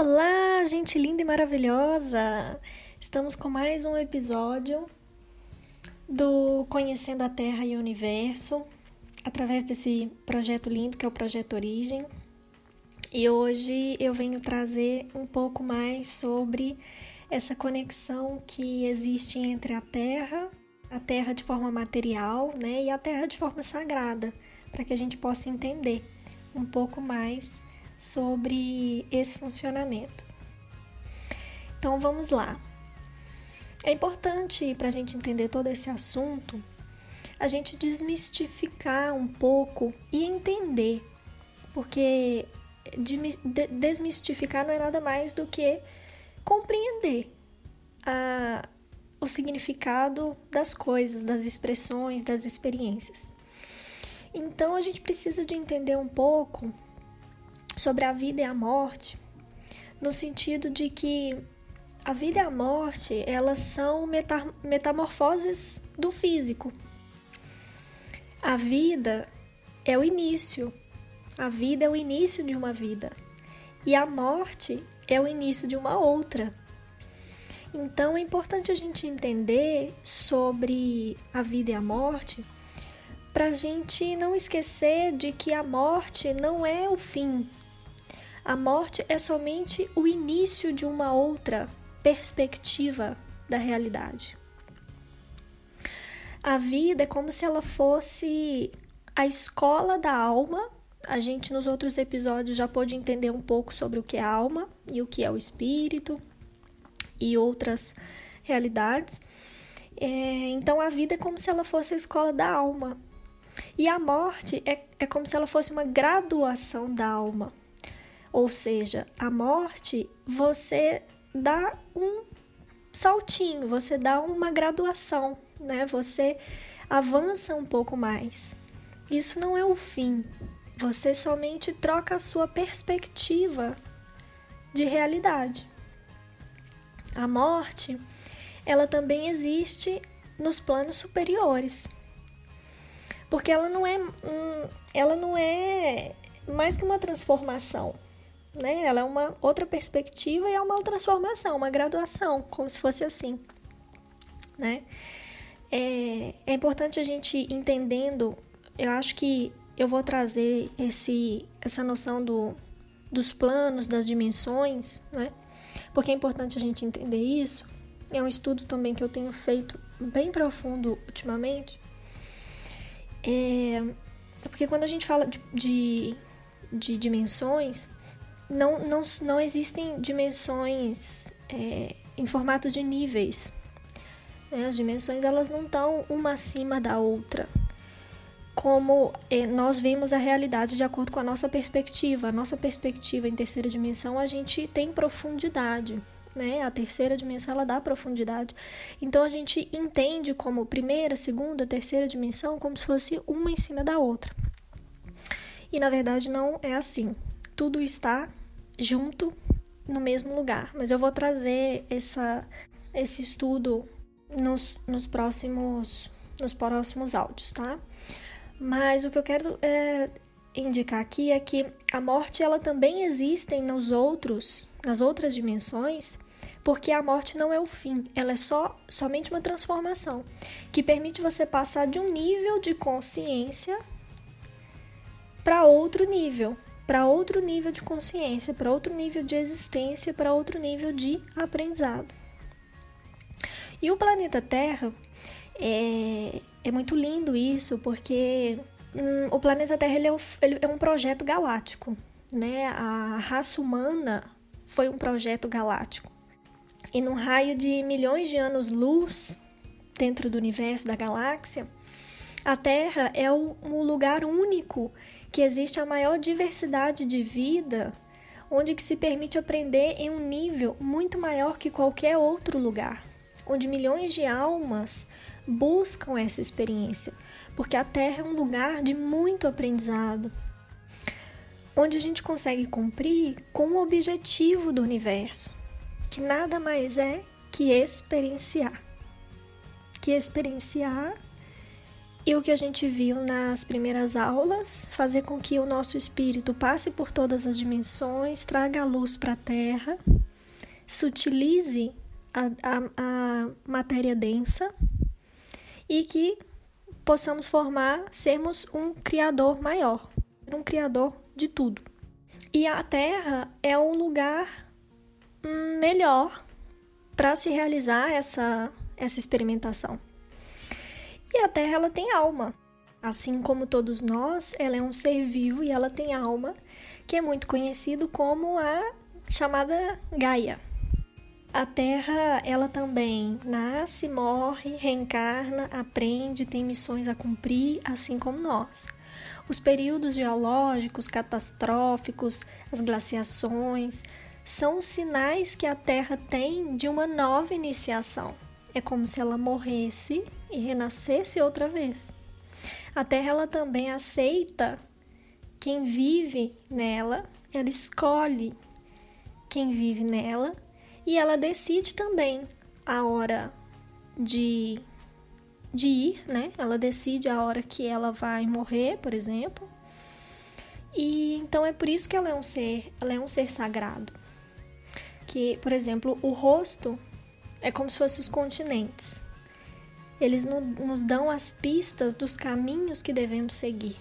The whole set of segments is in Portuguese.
Olá, gente linda e maravilhosa! Estamos com mais um episódio do Conhecendo a Terra e o Universo, através desse projeto lindo que é o Projeto Origem. E hoje eu venho trazer um pouco mais sobre essa conexão que existe entre a Terra, a Terra de forma material, né, e a Terra de forma sagrada, para que a gente possa entender um pouco mais sobre esse funcionamento. Então vamos lá. É importante para a gente entender todo esse assunto a gente desmistificar um pouco e entender, porque desmistificar não é nada mais do que compreender a, o significado das coisas, das expressões, das experiências. Então a gente precisa de entender um pouco sobre a vida e a morte, no sentido de que a vida e a morte, elas são metamorfoses do físico. A vida é o início. A vida é o início de uma vida. E a morte é o início de uma outra. Então é importante a gente entender sobre a vida e a morte para a gente não esquecer de que a morte não é o fim, a morte é somente o início de uma outra perspectiva da realidade. A vida é como se ela fosse a escola da alma. A gente nos outros episódios já pôde entender um pouco sobre o que é alma e o que é o espírito e outras realidades. É, então a vida é como se ela fosse a escola da alma. E a morte é, é como se ela fosse uma graduação da alma. Ou seja, a morte, você dá um saltinho, você dá uma graduação, né? Você avança um pouco mais. Isso não é o fim. Você somente troca a sua perspectiva de realidade. A morte, ela também existe nos planos superiores. Porque ela não é, um, ela não é mais que uma transformação né? Ela é uma outra perspectiva e é uma transformação, uma graduação, como se fosse assim, né? É, é importante a gente entendendo, eu acho que eu vou trazer esse, essa noção do, dos planos, das dimensões, né? Porque é importante a gente entender isso. É um estudo também que eu tenho feito bem profundo ultimamente. É, é porque quando a gente fala de, de, de dimensões, não, não, não existem dimensões é, em formato de níveis. Né? As dimensões elas não estão uma acima da outra. Como é, nós vemos a realidade de acordo com a nossa perspectiva. A nossa perspectiva em terceira dimensão, a gente tem profundidade. Né? A terceira dimensão ela dá profundidade. Então a gente entende como primeira, segunda, terceira dimensão como se fosse uma em cima da outra. E na verdade não é assim. Tudo está junto no mesmo lugar. Mas eu vou trazer essa, esse estudo nos, nos, próximos, nos próximos áudios, tá? Mas o que eu quero é, indicar aqui é que a morte ela também existe nos outros, nas outras dimensões, porque a morte não é o fim, ela é só somente uma transformação que permite você passar de um nível de consciência para outro nível para outro nível de consciência, para outro nível de existência, para outro nível de aprendizado. E o planeta Terra é, é muito lindo isso, porque hum, o planeta Terra ele é, um, ele é um projeto galáctico, né? A raça humana foi um projeto galáctico. E num raio de milhões de anos-luz dentro do universo da galáxia, a Terra é um lugar único que existe a maior diversidade de vida, onde que se permite aprender em um nível muito maior que qualquer outro lugar, onde milhões de almas buscam essa experiência, porque a Terra é um lugar de muito aprendizado, onde a gente consegue cumprir com o objetivo do universo, que nada mais é que experienciar. Que experienciar E o que a gente viu nas primeiras aulas, fazer com que o nosso espírito passe por todas as dimensões, traga a luz para a Terra, sutilize a, a, a matéria densa e que possamos formar, sermos um criador maior, um criador de tudo. E a Terra é um lugar melhor para se realizar essa, essa experimentação. E a Terra ela tem alma. Assim como todos nós, ela é um ser vivo e ela tem alma, que é muito conhecido como a chamada Gaia. A Terra, ela também nasce, morre, reencarna, aprende, tem missões a cumprir, assim como nós. Os períodos geológicos catastróficos, as glaciações, são sinais que a Terra tem de uma nova iniciação. É como se ela morresse e renascesse outra vez. A Terra ela também aceita quem vive nela, ela escolhe quem vive nela e ela decide também a hora de, de ir, né? Ela decide a hora que ela vai morrer, por exemplo. E então é por isso que ela é um ser, ela é um ser sagrado. Que, por exemplo, o rosto é como se fossem os continentes. Eles nos dão as pistas dos caminhos que devemos seguir.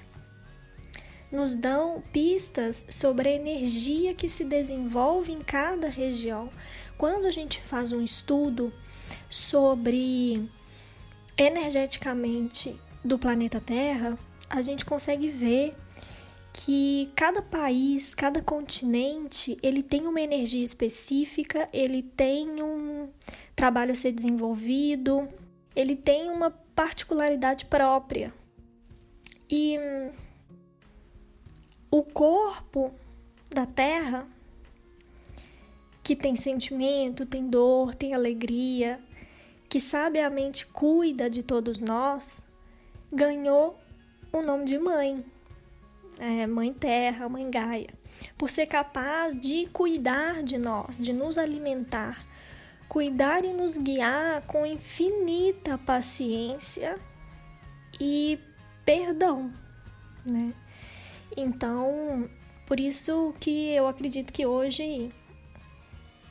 Nos dão pistas sobre a energia que se desenvolve em cada região. Quando a gente faz um estudo sobre energeticamente do planeta Terra, a gente consegue ver que cada país, cada continente, ele tem uma energia específica, ele tem um trabalho a ser desenvolvido, ele tem uma particularidade própria. E o corpo da Terra, que tem sentimento, tem dor, tem alegria, que sabiamente cuida de todos nós, ganhou o nome de mãe, é, Mãe Terra, Mãe Gaia, por ser capaz de cuidar de nós, de nos alimentar, cuidar e nos guiar com infinita paciência e perdão, né? Então, por isso que eu acredito que hoje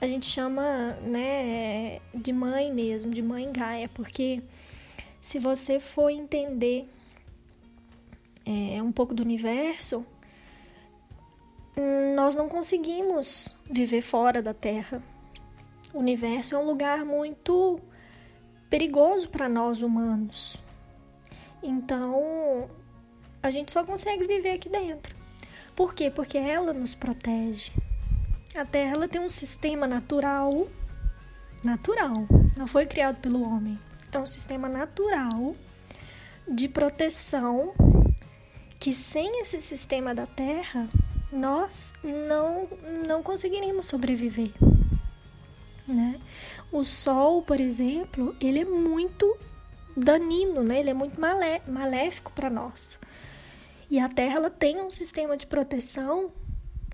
a gente chama, né, de mãe mesmo, de mãe Gaia, porque se você for entender é, um pouco do universo, nós não conseguimos viver fora da Terra o universo é um lugar muito perigoso para nós humanos. Então, a gente só consegue viver aqui dentro. Por quê? Porque ela nos protege. A Terra ela tem um sistema natural, natural, não foi criado pelo homem. É um sistema natural de proteção que sem esse sistema da Terra nós não não conseguiríamos sobreviver né? O sol, por exemplo, ele é muito danino, né? Ele é muito malé maléfico para nós. E a Terra ela tem um sistema de proteção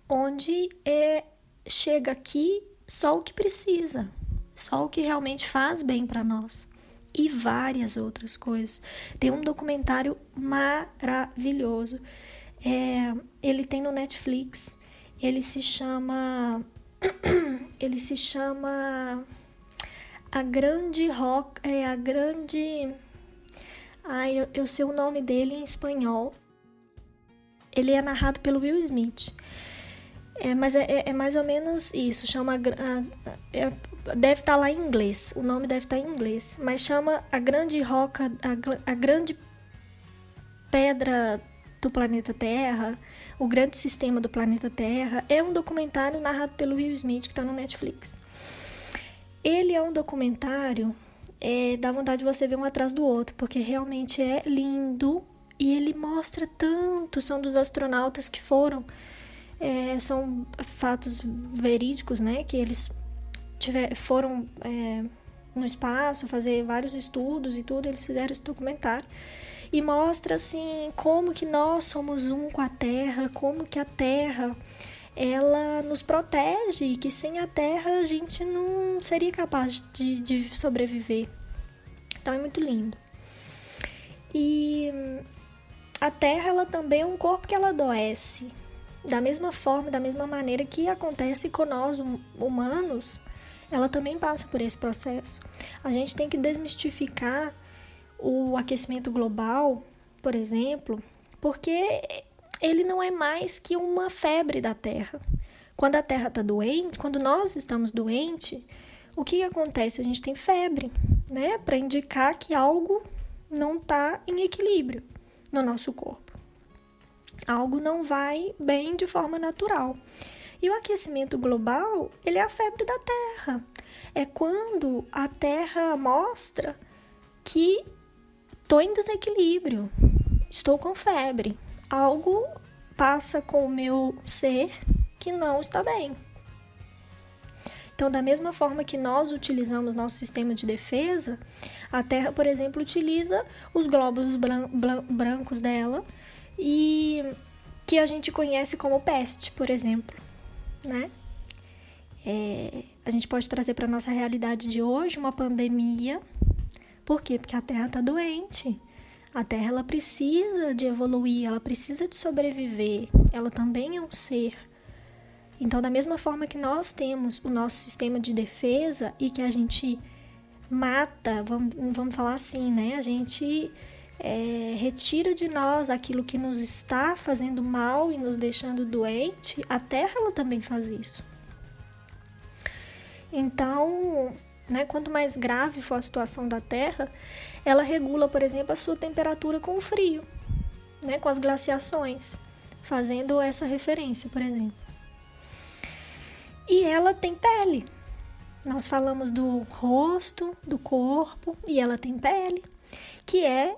onde é, chega aqui só o que precisa, só o que realmente faz bem para nós e várias outras coisas. Tem um documentário maravilhoso. É, ele tem no Netflix. Ele se chama ele se chama A Grande Rock, é a Grande Ai, eu, eu sei o nome dele em espanhol. Ele é narrado pelo Will Smith. É, mas é, é, é mais ou menos isso. Chama. A, é, deve estar tá lá em inglês. O nome deve estar tá em inglês. Mas chama A Grande Roca. A, a Grande Pedra do Planeta Terra o Grande Sistema do Planeta Terra é um documentário narrado pelo Will Smith que está no Netflix. Ele é um documentário, é, dá vontade de você ver um atrás do outro, porque realmente é lindo e ele mostra tanto. São dos astronautas que foram, é, são fatos verídicos, né? Que eles tiver, foram é, no espaço fazer vários estudos e tudo, eles fizeram esse documentário e mostra assim como que nós somos um com a terra, como que a terra ela nos protege e que sem a terra a gente não seria capaz de, de sobreviver. Então é muito lindo. E a Terra ela também é um corpo que ela adoece. Da mesma forma, da mesma maneira que acontece com nós humanos, ela também passa por esse processo. A gente tem que desmistificar o aquecimento global, por exemplo, porque ele não é mais que uma febre da Terra. Quando a Terra está doente, quando nós estamos doentes, o que, que acontece? A gente tem febre, né? Para indicar que algo não está em equilíbrio no nosso corpo. Algo não vai bem de forma natural. E o aquecimento global, ele é a febre da Terra. É quando a Terra mostra que estou em desequilíbrio, estou com febre. Algo passa com o meu ser que não está bem. Então, da mesma forma que nós utilizamos nosso sistema de defesa, a Terra, por exemplo, utiliza os glóbulos bran brancos dela e que a gente conhece como peste, por exemplo, né? É, a gente pode trazer para nossa realidade de hoje uma pandemia por quê? Porque a Terra está doente. A Terra ela precisa de evoluir, ela precisa de sobreviver. Ela também é um ser. Então, da mesma forma que nós temos o nosso sistema de defesa e que a gente mata, vamos, vamos falar assim, né? A gente é, retira de nós aquilo que nos está fazendo mal e nos deixando doente, a Terra ela também faz isso. Então, né? Quanto mais grave for a situação da Terra, ela regula, por exemplo, a sua temperatura com o frio, né? com as glaciações, fazendo essa referência, por exemplo. E ela tem pele. Nós falamos do rosto, do corpo, e ela tem pele, que é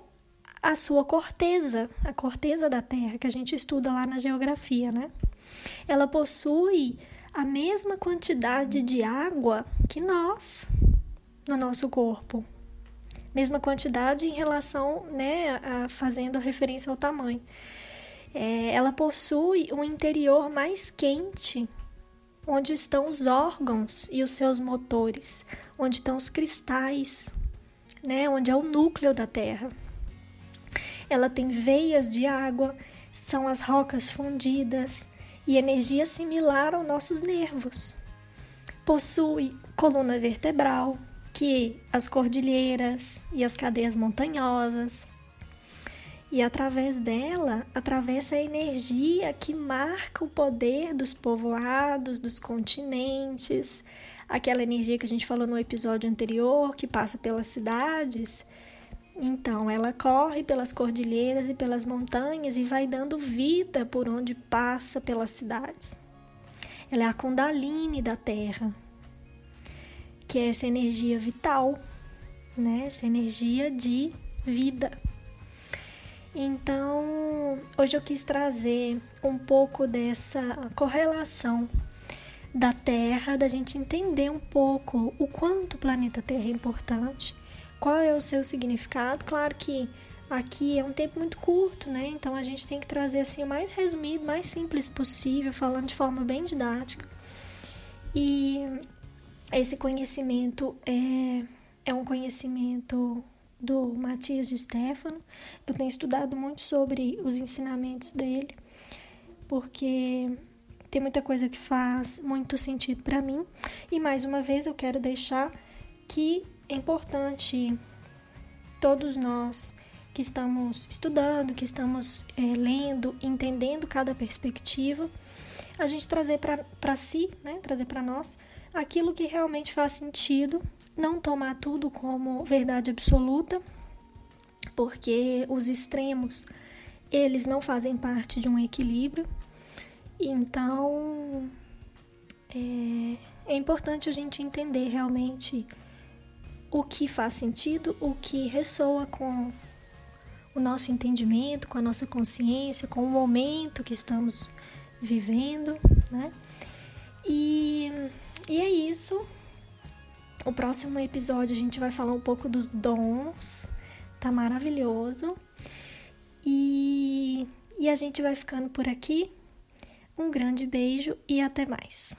a sua corteza, a corteza da Terra, que a gente estuda lá na geografia, né? Ela possui a mesma quantidade de água que nós no nosso corpo. Mesma quantidade em relação, né, a, fazendo referência ao tamanho. É, ela possui um interior mais quente, onde estão os órgãos e os seus motores, onde estão os cristais, né, onde é o núcleo da Terra. Ela tem veias de água, são as rocas fundidas, e energia similar aos nossos nervos. Possui coluna vertebral, que as cordilheiras e as cadeias montanhosas. E através dela atravessa a energia que marca o poder dos povoados, dos continentes, aquela energia que a gente falou no episódio anterior, que passa pelas cidades então, ela corre pelas cordilheiras e pelas montanhas e vai dando vida por onde passa pelas cidades. Ela é a Kundalini da Terra, que é essa energia vital, né? Essa energia de vida. Então, hoje eu quis trazer um pouco dessa correlação da Terra, da gente entender um pouco o quanto o planeta Terra é importante qual é o seu significado? Claro que aqui é um tempo muito curto, né? Então a gente tem que trazer assim o mais resumido, mais simples possível, falando de forma bem didática. E esse conhecimento é, é um conhecimento do Matias de Stefano. Eu tenho estudado muito sobre os ensinamentos dele, porque tem muita coisa que faz muito sentido para mim. E mais uma vez eu quero deixar que é importante todos nós que estamos estudando, que estamos é, lendo, entendendo cada perspectiva, a gente trazer para si, né, trazer para nós aquilo que realmente faz sentido, não tomar tudo como verdade absoluta, porque os extremos eles não fazem parte de um equilíbrio. Então é, é importante a gente entender realmente o que faz sentido, o que ressoa com o nosso entendimento, com a nossa consciência, com o momento que estamos vivendo, né? E, e é isso. O próximo episódio a gente vai falar um pouco dos dons, tá maravilhoso. E, e a gente vai ficando por aqui. Um grande beijo e até mais.